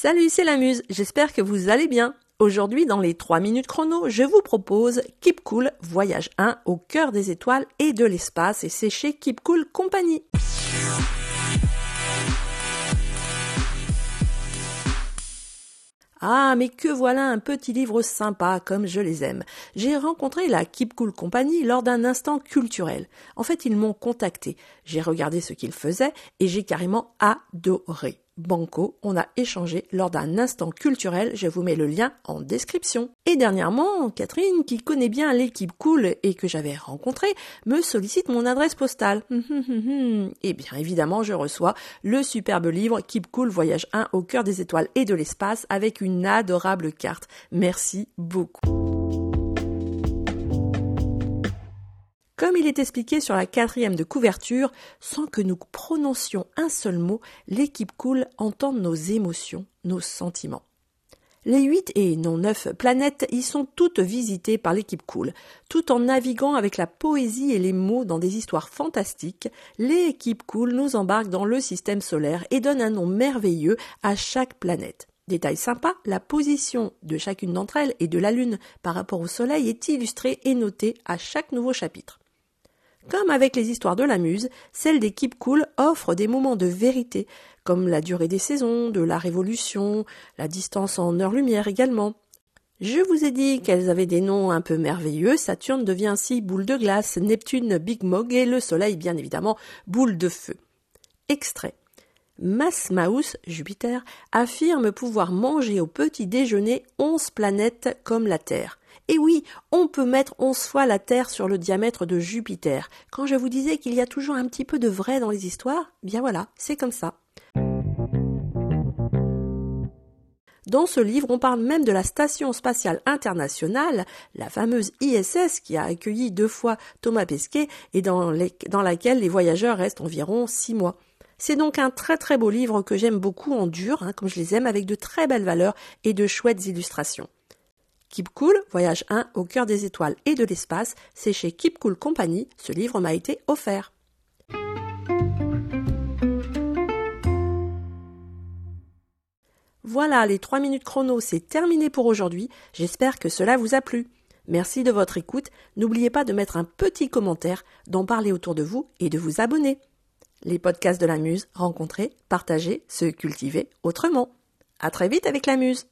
Salut, c'est la Muse, j'espère que vous allez bien. Aujourd'hui, dans les 3 minutes chrono, je vous propose Keep Cool Voyage 1 au cœur des étoiles et de l'espace et c'est chez Keep Cool Company. Ah, mais que voilà un petit livre sympa comme je les aime. J'ai rencontré la Keep Cool Company lors d'un instant culturel. En fait, ils m'ont contacté. J'ai regardé ce qu'ils faisaient et j'ai carrément adoré. Banco, on a échangé lors d'un instant culturel, je vous mets le lien en description. Et dernièrement, Catherine, qui connaît bien l'équipe cool et que j'avais rencontrée, me sollicite mon adresse postale. et bien évidemment, je reçois le superbe livre Keep Cool Voyage 1 au cœur des étoiles et de l'espace avec une adorable carte. Merci beaucoup. Comme il est expliqué sur la quatrième de couverture, sans que nous prononcions un seul mot, l'équipe cool entend nos émotions, nos sentiments. Les huit et non neuf planètes y sont toutes visitées par l'équipe cool. Tout en naviguant avec la poésie et les mots dans des histoires fantastiques, l'équipe cool nous embarque dans le système solaire et donne un nom merveilleux à chaque planète. Détail sympa, la position de chacune d'entre elles et de la Lune par rapport au Soleil est illustrée et notée à chaque nouveau chapitre. Comme avec les histoires de la muse, celle des Cool offre des moments de vérité, comme la durée des saisons, de la révolution, la distance en heure-lumière également. Je vous ai dit qu'elles avaient des noms un peu merveilleux. Saturne devient ainsi boule de glace, Neptune Big Mog et le Soleil bien évidemment boule de feu. Extrait. Mass Mouse, Jupiter, affirme pouvoir manger au petit déjeuner onze planètes comme la Terre. Et oui, on peut mettre onze fois la Terre sur le diamètre de Jupiter. Quand je vous disais qu'il y a toujours un petit peu de vrai dans les histoires, bien voilà, c'est comme ça. Dans ce livre, on parle même de la Station spatiale internationale, la fameuse ISS qui a accueilli deux fois Thomas Pesquet et dans, laquelle les voyageurs restent environ six mois. C'est donc un très très beau livre que j'aime beaucoup en dur, hein, comme je les aime, avec de très belles valeurs et de chouettes illustrations. Keep Cool, Voyage 1 au cœur des étoiles et de l'espace, c'est chez Keep Cool Company, ce livre m'a été offert. Voilà, les 3 minutes chrono, c'est terminé pour aujourd'hui. J'espère que cela vous a plu. Merci de votre écoute. N'oubliez pas de mettre un petit commentaire, d'en parler autour de vous et de vous abonner. Les podcasts de la Muse, rencontrer, partager, se cultiver autrement. À très vite avec la Muse.